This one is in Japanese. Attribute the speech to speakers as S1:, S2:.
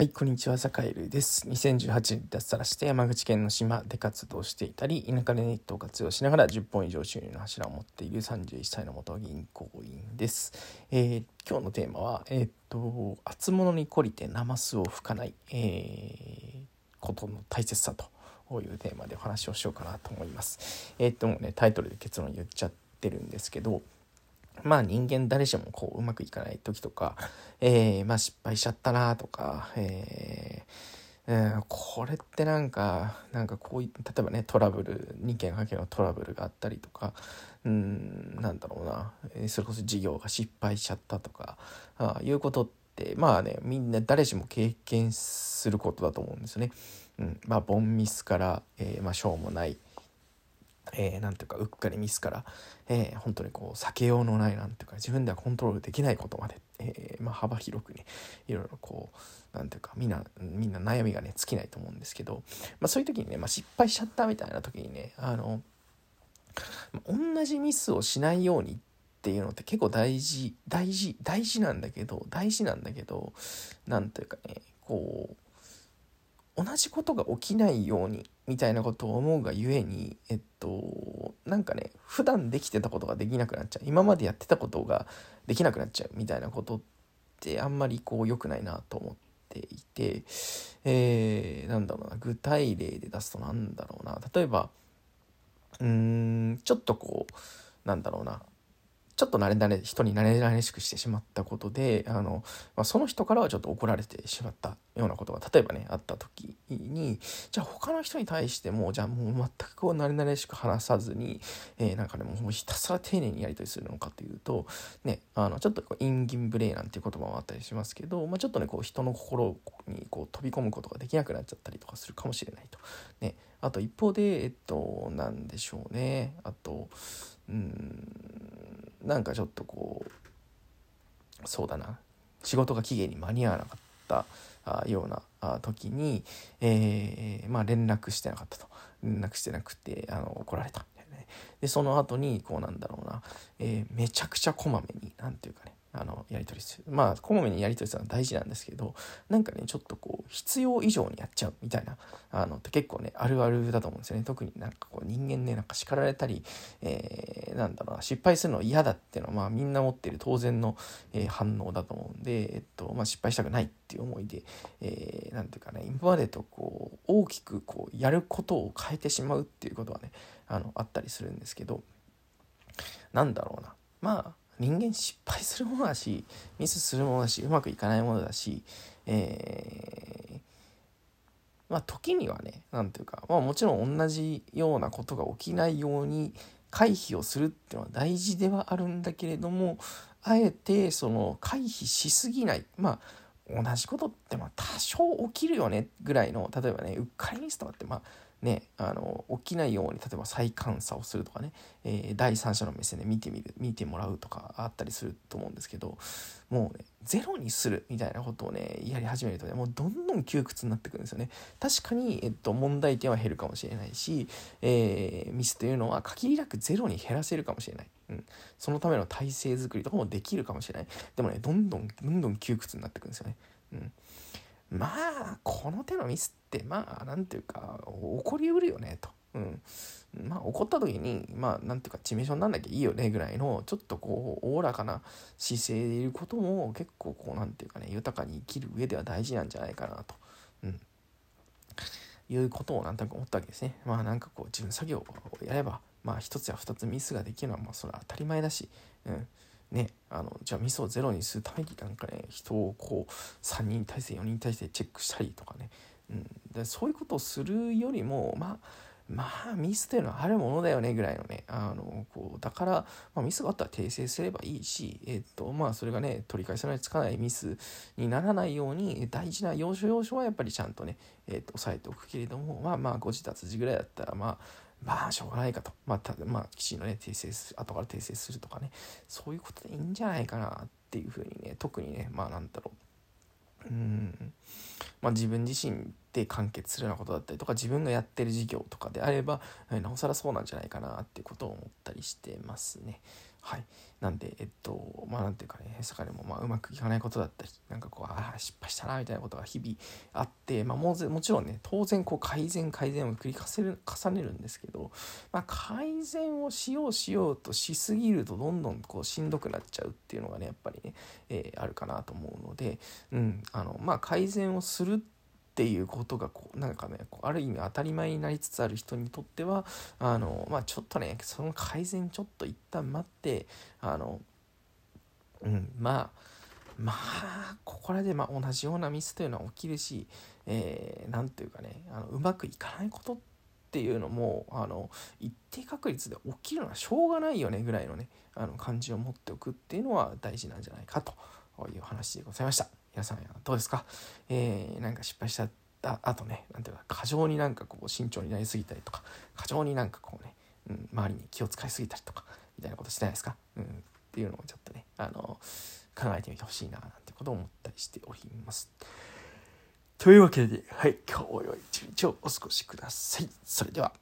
S1: はい、こんにちは、ザカエルです。2018年脱サラして山口県の島で活動していたり、田舎でネットを活用しながら10本以上収入の柱を持っている31歳の元銀行員です。えー、今日のテーマは、えー、っと、厚物に懲りてナマスを吹かない、えー、ことの大切さというテーマでお話をしようかなと思います。え、っと、もうね、タイトルで結論言っちゃってるんですけど、まあ人間誰しもこううまくいかない時とか、えー、まあ失敗しちゃったなとか、えー、うん、これってなんか、なんかこうい例えばね、トラブル、人間関係のトラブルがあったりとか、うん、なんだろうな、それこそ事業が失敗しちゃったとか、ああいうことって、まあね、みんな誰しも経験することだと思うんですね。うん、まあ、ボンミスから、えー、まあ、しょうもない、えー、なんていうかうっかりミスから、えー、本当にこう避けようのないなんていうか自分ではコントロールできないことまで、えー、まあ、幅広くねいろいろこうなんていうかみんなみんな悩みがね尽きないと思うんですけど、まあ、そういう時にね、まあ、失敗しちゃったみたいな時にねあの同じミスをしないようにっていうのって結構大事大事大事なんだけど大事なんだけどなんというかねこう同じことが起きないようにみたいなことを思うがゆえにえっとなんかね普段できてたことができなくなっちゃう。今までやってたことができなくなっちゃうみたいなことってあんまりこう良くないなと思っていて、えー、なんだろうな具体例で出すとなんだろうな。例えばうーんちょっとこうなんだろうな。ちょっと慣れ慣れ人に慣れ慣れしくしてしまったことであの、まあ、その人からはちょっと怒られてしまったようなことが例えばねあった時にじゃあ他の人に対してもじゃあもう全くこう慣れ慣れしく話さずに、えー、なんかねもうひたすら丁寧にやり取りするのかというとねあのちょっとこうインギンブレイなんていう言葉もあったりしますけど、まあ、ちょっとねこう人の心にこう飛び込むことができなくなっちゃったりとかするかもしれないと。ね、あと一方でえっと何でしょうね。あとうんなんかちょっとこうそうだな。仕事が期限に間に合わなかったあような時に、えー、まあ、連絡してなかったと。連絡してなくてあの怒られたみたいなね。でその後にこうなんだろうな、えー、めちゃくちゃこまめに何て言うかね。あのやり取りする。まあこまめにやり取りするのは大事なんですけどなんかねちょっとこう必要以上にやっちゃうみたいなあのって結構ねあるあるだと思うんですよね。特になんかこう人間ねなんか叱られたり、えー、なんだろうな失敗するの嫌だっていうのはまあみんな持ってる当然の、えー、反応だと思うんで、えっとまあ、失敗したくないっていう思いで、えー、ていうかね今までとこう大きくこうやることを変えてしまうっていうことはねあのあったりするんですけどなんだろうな。まあ人間失敗するものだしミスするものだしうまくいかないものだし、えー、まあ時にはね何ていうか、まあ、もちろん同じようなことが起きないように回避をするっていうのは大事ではあるんだけれどもあえてその回避しすぎないまあ同じことってまあ多少起きるよねぐらいの例えばねうっかりミスとかってまあね、あの起きないように例えば再監査をするとかね、えー、第三者の目線で見てみる見てもらうとかあったりすると思うんですけどもうねゼロにするみたいなことをねやり始めるとねもうどんどん窮屈になってくるんですよね。確かに、えっと、問題点は減るかもしれないし、えー、ミスというのは限りなくゼロに減らせるかもしれない、うん、そのための体制づくりとかもできるかもしれない。でもねどんどんどんどん窮屈になってくるんですよね、うん。まあこの手のミスってまあ何ていうか起こりうるよねと。うん、まあ怒った時にまあなんていうか致命傷になんなきゃいいよねぐらいのちょっとこうおおらかな姿勢でいることも結構こうなんていうかね豊かに生きる上では大事なんじゃないかなと、うん、いうことをなんとなく思ったわけですね。まあなんかこう自分作業をやればまあ一つや二つミスができるのはまあそれは当たり前だし、うん。ね、あのじゃあミスをゼロにするためになんかね人をこう3人体制4人体制チェックしたりとかね、うん、でそういうことをするよりもまあまあミスというのはあるものだよねぐらいのねあのこうだから、まあ、ミスがあったら訂正すればいいし、えっとまあ、それがね取り返せないつかないミスにならないように大事な要所要所はやっぱりちゃんとね、えっと、押さえておくけれどもまあまあ誤字脱字ぐらいだったらまあまあしょうがないかと、まあたまあ、きちんとね訂正する後から訂正するとかね。そういうことでいいんじゃないかなっていうふうにね特にねまあなんだろう。うん。まあ自分自身で完結するようなことだったりとか自分がやってる事業とかであればなおさらそうなんじゃないかなっていうことを思ったりしてますね。はい。なんでえっとまあなんていうかね坂でもまあうまくいかないことだったりなんかこうああ失敗したなみたいなことが日々あってまあももちろんね当然こう改善改善を繰り返せる重ねるんですけど、まあ、改善をしようしようとしすぎるとどんどんこうしんどくなっちゃうっていうのがねやっぱりね、えー、あるかなと思うので、うんあのまあ、改善をするってっていうことがこうなんかねこうある意味当たり前になりつつある人にとってはあの、まあ、ちょっとねその改善ちょっと一旦待ってあの、うん、まあまあここらでま同じようなミスというのは起きるし何、えー、て言うかねあのうまくいかないことっていうのもあの一定確率で起きるのはしょうがないよねぐらいのねあの感じを持っておくっていうのは大事なんじゃないかという話でございました。皆さんどうですか、えー、なんか失敗しちゃったあとねなんていうか過剰になんかこう慎重になりすぎたりとか過剰になんかこうね、うん、周りに気を使いすぎたりとかみたいなことしてないですか、うん、っていうのをちょっとねあの考えてみてほしいななんてことを思ったりしております。というわけで、はい、今日も良い一日をお過ごしください。それでは。